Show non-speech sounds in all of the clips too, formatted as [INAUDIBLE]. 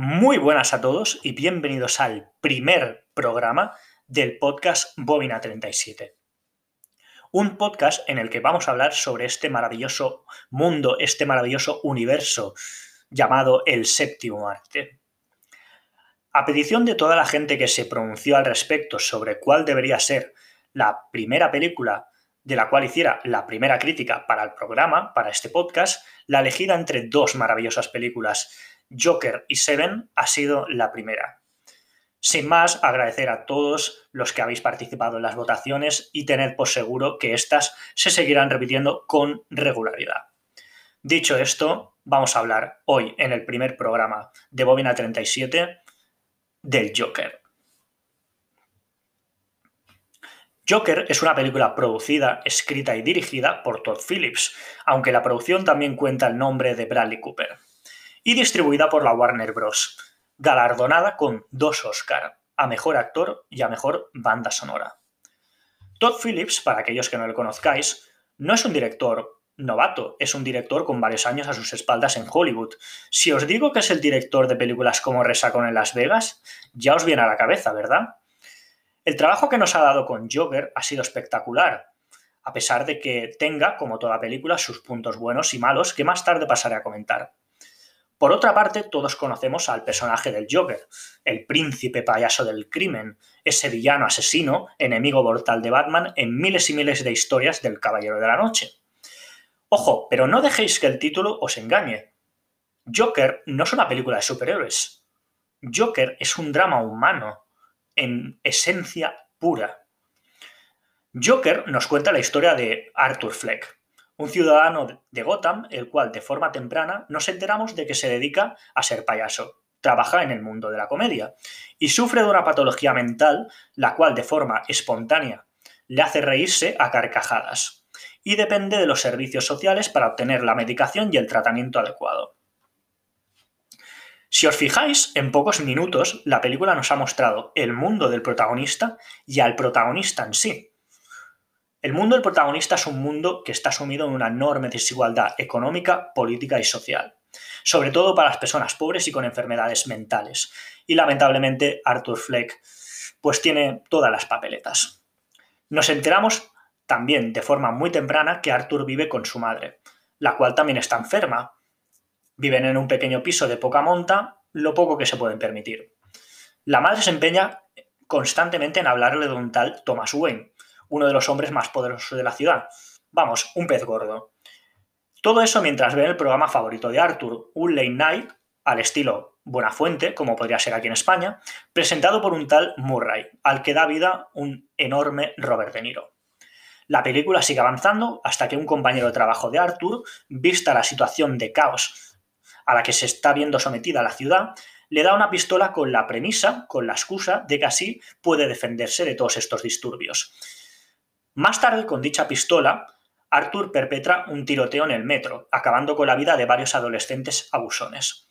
Muy buenas a todos y bienvenidos al primer programa del podcast Bobina 37. Un podcast en el que vamos a hablar sobre este maravilloso mundo, este maravilloso universo llamado el séptimo arte. A petición de toda la gente que se pronunció al respecto sobre cuál debería ser la primera película de la cual hiciera la primera crítica para el programa, para este podcast, la elegida entre dos maravillosas películas, Joker y Seven, ha sido la primera. Sin más, agradecer a todos los que habéis participado en las votaciones y tener por seguro que éstas se seguirán repitiendo con regularidad. Dicho esto, vamos a hablar hoy en el primer programa de Bobina 37 del Joker. Joker es una película producida, escrita y dirigida por Todd Phillips, aunque la producción también cuenta el nombre de Bradley Cooper, y distribuida por la Warner Bros., galardonada con dos Oscar, a Mejor Actor y a Mejor Banda Sonora. Todd Phillips, para aquellos que no lo conozcáis, no es un director novato, es un director con varios años a sus espaldas en Hollywood. Si os digo que es el director de películas como Resacon en Las Vegas, ya os viene a la cabeza, ¿verdad? El trabajo que nos ha dado con Joker ha sido espectacular, a pesar de que tenga, como toda película, sus puntos buenos y malos que más tarde pasaré a comentar. Por otra parte, todos conocemos al personaje del Joker, el príncipe payaso del crimen, ese villano asesino, enemigo mortal de Batman en miles y miles de historias del Caballero de la Noche. Ojo, pero no dejéis que el título os engañe. Joker no es una película de superhéroes. Joker es un drama humano, en esencia pura. Joker nos cuenta la historia de Arthur Fleck, un ciudadano de Gotham, el cual de forma temprana nos enteramos de que se dedica a ser payaso, trabaja en el mundo de la comedia y sufre de una patología mental, la cual de forma espontánea le hace reírse a carcajadas y depende de los servicios sociales para obtener la medicación y el tratamiento adecuado. Si os fijáis, en pocos minutos la película nos ha mostrado el mundo del protagonista y al protagonista en sí. El mundo del protagonista es un mundo que está sumido en una enorme desigualdad económica, política y social, sobre todo para las personas pobres y con enfermedades mentales. Y lamentablemente Arthur Fleck pues tiene todas las papeletas. Nos enteramos también de forma muy temprana que Arthur vive con su madre, la cual también está enferma, Viven en un pequeño piso de poca monta, lo poco que se pueden permitir. La madre se empeña constantemente en hablarle de un tal Thomas Wayne, uno de los hombres más poderosos de la ciudad. Vamos, un pez gordo. Todo eso mientras ven el programa favorito de Arthur, un late night al estilo Buenafuente, como podría ser aquí en España, presentado por un tal Murray, al que da vida un enorme Robert De Niro. La película sigue avanzando hasta que un compañero de trabajo de Arthur, vista la situación de caos a la que se está viendo sometida la ciudad, le da una pistola con la premisa, con la excusa de que así puede defenderse de todos estos disturbios. Más tarde, con dicha pistola, Arthur perpetra un tiroteo en el metro, acabando con la vida de varios adolescentes abusones.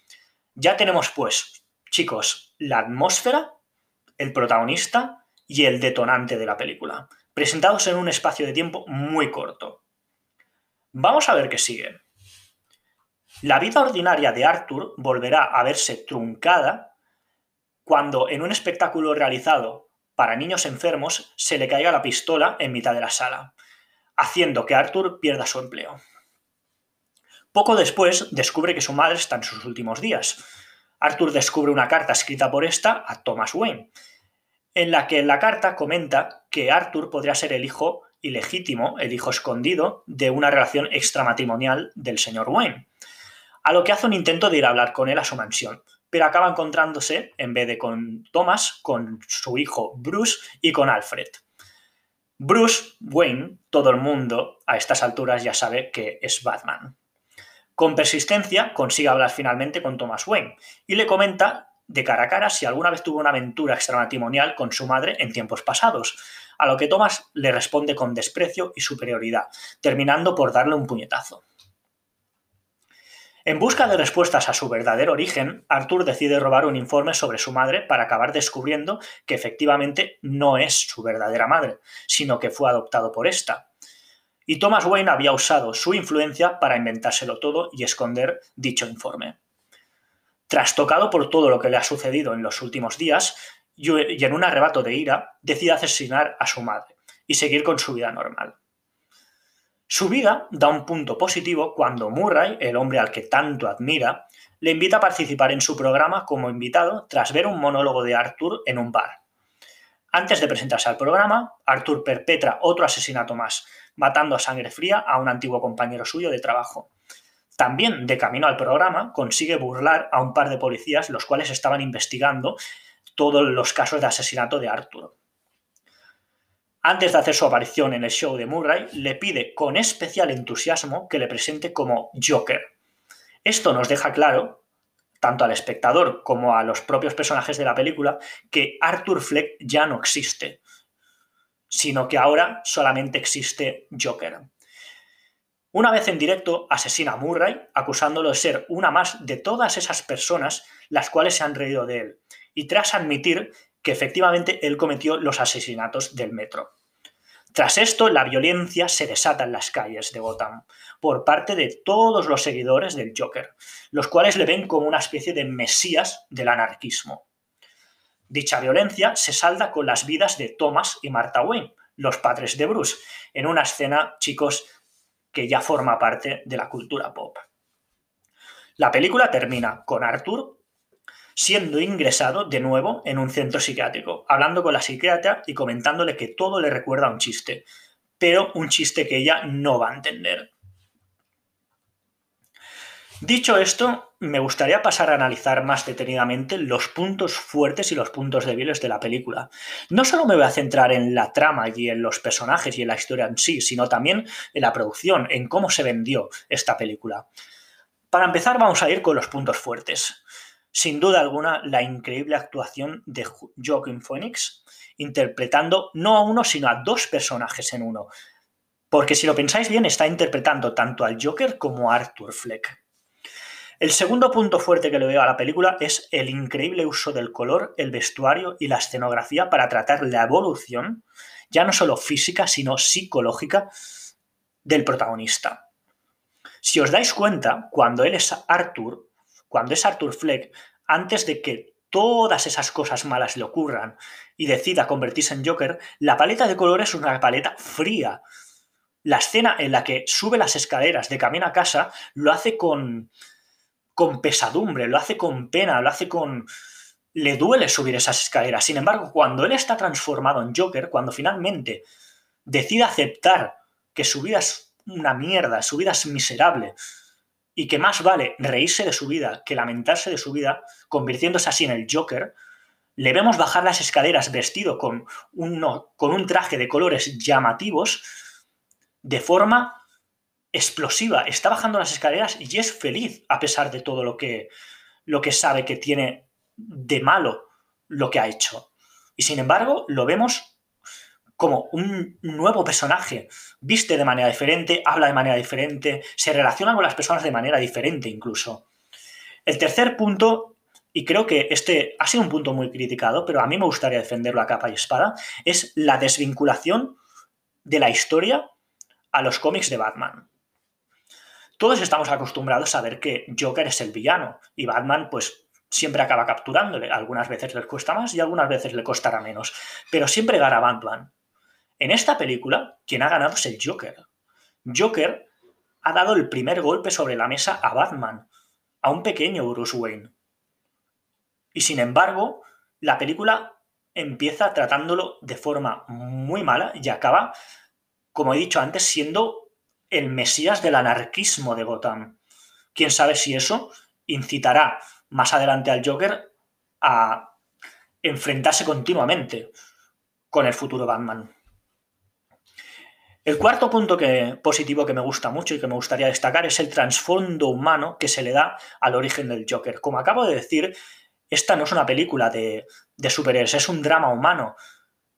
Ya tenemos, pues, chicos, la atmósfera, el protagonista y el detonante de la película, presentados en un espacio de tiempo muy corto. Vamos a ver qué sigue. La vida ordinaria de Arthur volverá a verse truncada cuando en un espectáculo realizado para niños enfermos se le caiga la pistola en mitad de la sala, haciendo que Arthur pierda su empleo. Poco después descubre que su madre está en sus últimos días. Arthur descubre una carta escrita por esta a Thomas Wayne, en la que la carta comenta que Arthur podría ser el hijo ilegítimo, el hijo escondido, de una relación extramatrimonial del señor Wayne a lo que hace un intento de ir a hablar con él a su mansión, pero acaba encontrándose, en vez de con Thomas, con su hijo Bruce y con Alfred. Bruce Wayne, todo el mundo a estas alturas ya sabe que es Batman. Con persistencia consigue hablar finalmente con Thomas Wayne y le comenta de cara a cara si alguna vez tuvo una aventura extramatrimonial con su madre en tiempos pasados, a lo que Thomas le responde con desprecio y superioridad, terminando por darle un puñetazo. En busca de respuestas a su verdadero origen, Arthur decide robar un informe sobre su madre para acabar descubriendo que efectivamente no es su verdadera madre, sino que fue adoptado por esta. Y Thomas Wayne había usado su influencia para inventárselo todo y esconder dicho informe. Trastocado por todo lo que le ha sucedido en los últimos días y en un arrebato de ira, decide asesinar a su madre y seguir con su vida normal. Su vida da un punto positivo cuando Murray, el hombre al que tanto admira, le invita a participar en su programa como invitado tras ver un monólogo de Arthur en un bar. Antes de presentarse al programa, Arthur perpetra otro asesinato más, matando a sangre fría a un antiguo compañero suyo de trabajo. También, de camino al programa, consigue burlar a un par de policías los cuales estaban investigando todos los casos de asesinato de Arthur. Antes de hacer su aparición en el show de Murray, le pide con especial entusiasmo que le presente como Joker. Esto nos deja claro, tanto al espectador como a los propios personajes de la película, que Arthur Fleck ya no existe, sino que ahora solamente existe Joker. Una vez en directo, asesina a Murray, acusándolo de ser una más de todas esas personas las cuales se han reído de él, y tras admitir que efectivamente él cometió los asesinatos del metro. Tras esto, la violencia se desata en las calles de Gotham por parte de todos los seguidores del Joker, los cuales le ven como una especie de mesías del anarquismo. Dicha violencia se salda con las vidas de Thomas y Martha Wayne, los padres de Bruce, en una escena, chicos, que ya forma parte de la cultura pop. La película termina con Arthur siendo ingresado de nuevo en un centro psiquiátrico, hablando con la psiquiatra y comentándole que todo le recuerda a un chiste, pero un chiste que ella no va a entender. Dicho esto, me gustaría pasar a analizar más detenidamente los puntos fuertes y los puntos débiles de la película. No solo me voy a centrar en la trama y en los personajes y en la historia en sí, sino también en la producción, en cómo se vendió esta película. Para empezar, vamos a ir con los puntos fuertes. Sin duda alguna, la increíble actuación de Joaquin Phoenix, interpretando no a uno, sino a dos personajes en uno. Porque si lo pensáis bien, está interpretando tanto al Joker como a Arthur Fleck. El segundo punto fuerte que le veo a la película es el increíble uso del color, el vestuario y la escenografía para tratar la evolución, ya no solo física, sino psicológica, del protagonista. Si os dais cuenta, cuando él es Arthur, cuando es Arthur Fleck, antes de que todas esas cosas malas le ocurran y decida convertirse en Joker, la paleta de colores es una paleta fría. La escena en la que sube las escaleras de camino a casa lo hace con con pesadumbre, lo hace con pena, lo hace con... Le duele subir esas escaleras. Sin embargo, cuando él está transformado en Joker, cuando finalmente decide aceptar que su vida es una mierda, su vida es miserable, y que más vale reírse de su vida que lamentarse de su vida, convirtiéndose así en el Joker, le vemos bajar las escaleras vestido con, con un traje de colores llamativos, de forma explosiva, está bajando las escaleras y es feliz a pesar de todo lo que, lo que sabe que tiene de malo lo que ha hecho. Y sin embargo, lo vemos como un nuevo personaje. Viste de manera diferente, habla de manera diferente, se relaciona con las personas de manera diferente incluso. El tercer punto, y creo que este ha sido un punto muy criticado, pero a mí me gustaría defenderlo a capa y espada, es la desvinculación de la historia a los cómics de Batman. Todos estamos acostumbrados a ver que Joker es el villano y Batman pues siempre acaba capturándole. Algunas veces le cuesta más y algunas veces le costará menos, pero siempre gana Batman. En esta película, quien ha ganado es el Joker. Joker ha dado el primer golpe sobre la mesa a Batman, a un pequeño Bruce Wayne. Y sin embargo, la película empieza tratándolo de forma muy mala y acaba, como he dicho antes, siendo el mesías del anarquismo de Gotham. Quién sabe si eso incitará más adelante al Joker a enfrentarse continuamente con el futuro Batman. El cuarto punto positivo que me gusta mucho y que me gustaría destacar es el trasfondo humano que se le da al origen del Joker. Como acabo de decir, esta no es una película de, de superhéroes, es un drama humano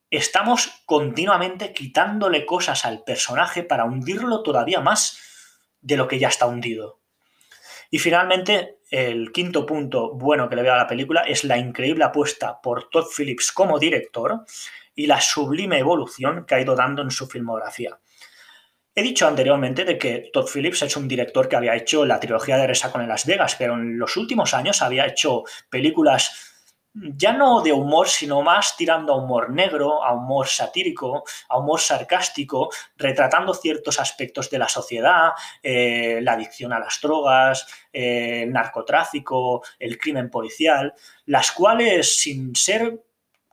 estamos continuamente quitándole cosas al personaje para hundirlo todavía más de lo que ya está hundido. Y finalmente, el quinto punto bueno que le veo a la película es la increíble apuesta por Todd Phillips como director y la sublime evolución que ha ido dando en su filmografía. He dicho anteriormente de que Todd Phillips es un director que había hecho la trilogía de Resacon en Las Vegas, pero en los últimos años había hecho películas ya no de humor, sino más tirando a humor negro, a humor satírico, a humor sarcástico, retratando ciertos aspectos de la sociedad, eh, la adicción a las drogas, eh, el narcotráfico, el crimen policial, las cuales, sin ser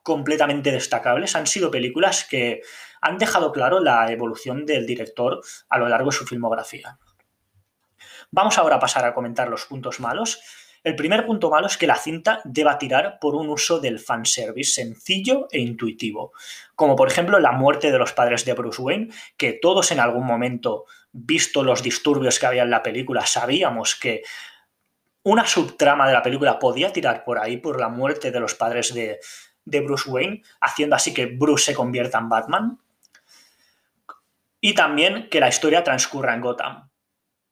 completamente destacables, han sido películas que han dejado claro la evolución del director a lo largo de su filmografía. Vamos ahora a pasar a comentar los puntos malos. El primer punto malo es que la cinta deba tirar por un uso del fanservice sencillo e intuitivo, como por ejemplo la muerte de los padres de Bruce Wayne, que todos en algún momento, visto los disturbios que había en la película, sabíamos que una subtrama de la película podía tirar por ahí, por la muerte de los padres de, de Bruce Wayne, haciendo así que Bruce se convierta en Batman. Y también que la historia transcurra en Gotham.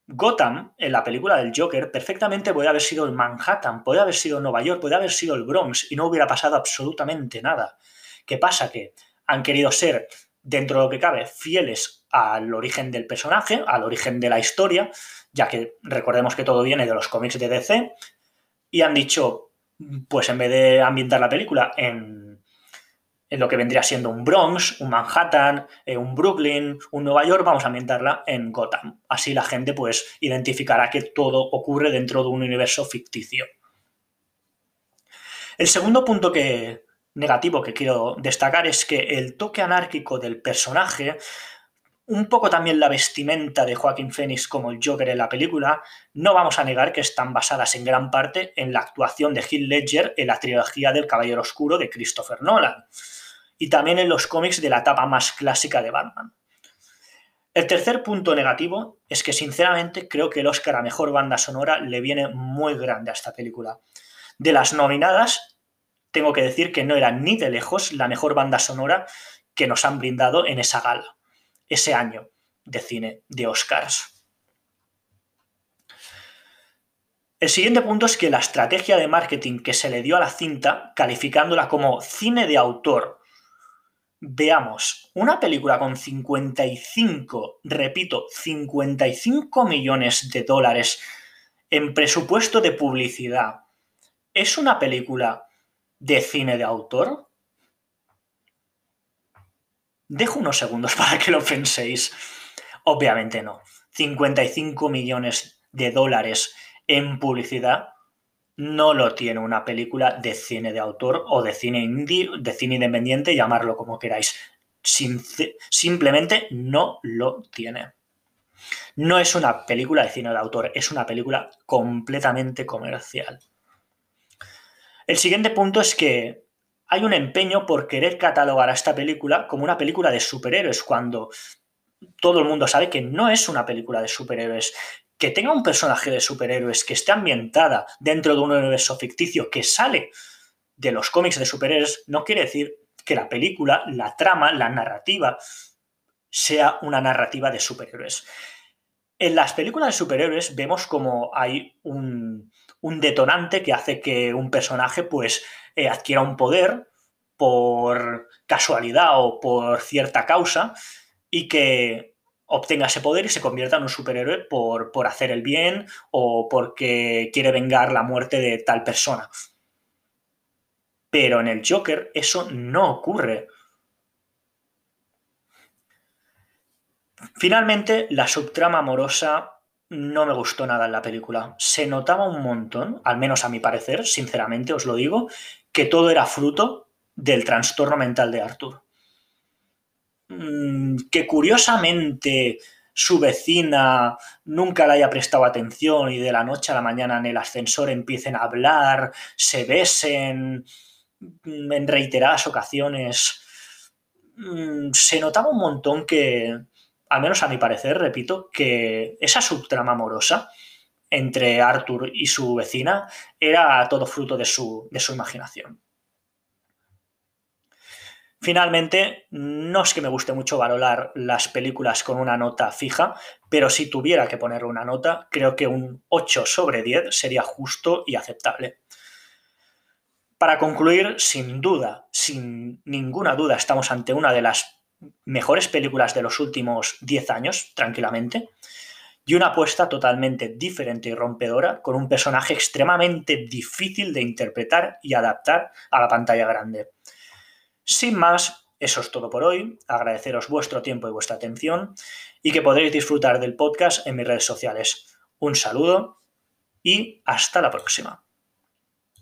Gotham, en la película del Joker, perfectamente puede haber sido el Manhattan, puede haber sido Nueva York, puede haber sido el Bronx y no hubiera pasado absolutamente nada. ¿Qué pasa? Que han querido ser, dentro de lo que cabe, fieles al origen del personaje, al origen de la historia, ya que recordemos que todo viene de los cómics de DC, y han dicho, pues en vez de ambientar la película en lo que vendría siendo un Bronx, un Manhattan, eh, un Brooklyn, un Nueva York, vamos a ambientarla en Gotham. Así la gente pues identificará que todo ocurre dentro de un universo ficticio. El segundo punto que, negativo que quiero destacar es que el toque anárquico del personaje, un poco también la vestimenta de Joaquín Phoenix como el Joker en la película, no vamos a negar que están basadas en gran parte en la actuación de Heath Ledger en la trilogía del Caballero Oscuro de Christopher Nolan y también en los cómics de la etapa más clásica de Batman. El tercer punto negativo es que sinceramente creo que el Oscar a Mejor Banda Sonora le viene muy grande a esta película. De las nominadas, tengo que decir que no era ni de lejos la mejor banda sonora que nos han brindado en esa gala, ese año de cine de Oscars. El siguiente punto es que la estrategia de marketing que se le dio a la cinta, calificándola como cine de autor Veamos, una película con 55, repito, 55 millones de dólares en presupuesto de publicidad, ¿es una película de cine de autor? Dejo unos segundos [LAUGHS] para que lo penséis. Obviamente no. 55 millones de dólares en publicidad no lo tiene una película de cine de autor o de cine indie, de cine independiente, llamarlo como queráis. simplemente no lo tiene. No es una película de cine de autor, es una película completamente comercial. El siguiente punto es que hay un empeño por querer catalogar a esta película como una película de superhéroes, cuando todo el mundo sabe que no es una película de superhéroes, que tenga un personaje de superhéroes que esté ambientada dentro de un universo ficticio que sale de los cómics de superhéroes, no quiere decir que la película, la trama, la narrativa sea una narrativa de superhéroes. En las películas de superhéroes vemos como hay un, detonante que hace que un personaje pues eh, adquiera un poder por casualidad o por cierta causa y que obtenga ese poder y se convierta en un superhéroe por, por hacer el bien o porque quiere vengar la muerte de tal persona. Pero en el Joker eso no ocurre. Finalmente, la subtrama amorosa no me gustó nada en la película. Se notaba un montón, al menos a mi parecer, sinceramente os lo digo, que todo era fruto del trastorno mental de Arthur. Mm, que curiosamente su vecina nunca le haya prestado atención y de la noche a la mañana en el ascensor empiecen a hablar, se besen mm, en reiteradas ocasiones. Mm, se notaba un montón que, al menos a mi parecer, repito, que esa subtrama amorosa entre Arthur y su vecina era todo fruto de su, de su imaginación. Finalmente, no es que me guste mucho valorar las películas con una nota fija, pero si tuviera que ponerle una nota, creo que un 8 sobre 10 sería justo y aceptable. Para concluir, sin duda, sin ninguna duda, estamos ante una de las mejores películas de los últimos 10 años, tranquilamente, y una apuesta totalmente diferente y rompedora, con un personaje extremadamente difícil de interpretar y adaptar a la pantalla grande. Sin más, eso es todo por hoy. Agradeceros vuestro tiempo y vuestra atención y que podréis disfrutar del podcast en mis redes sociales. Un saludo y hasta la próxima.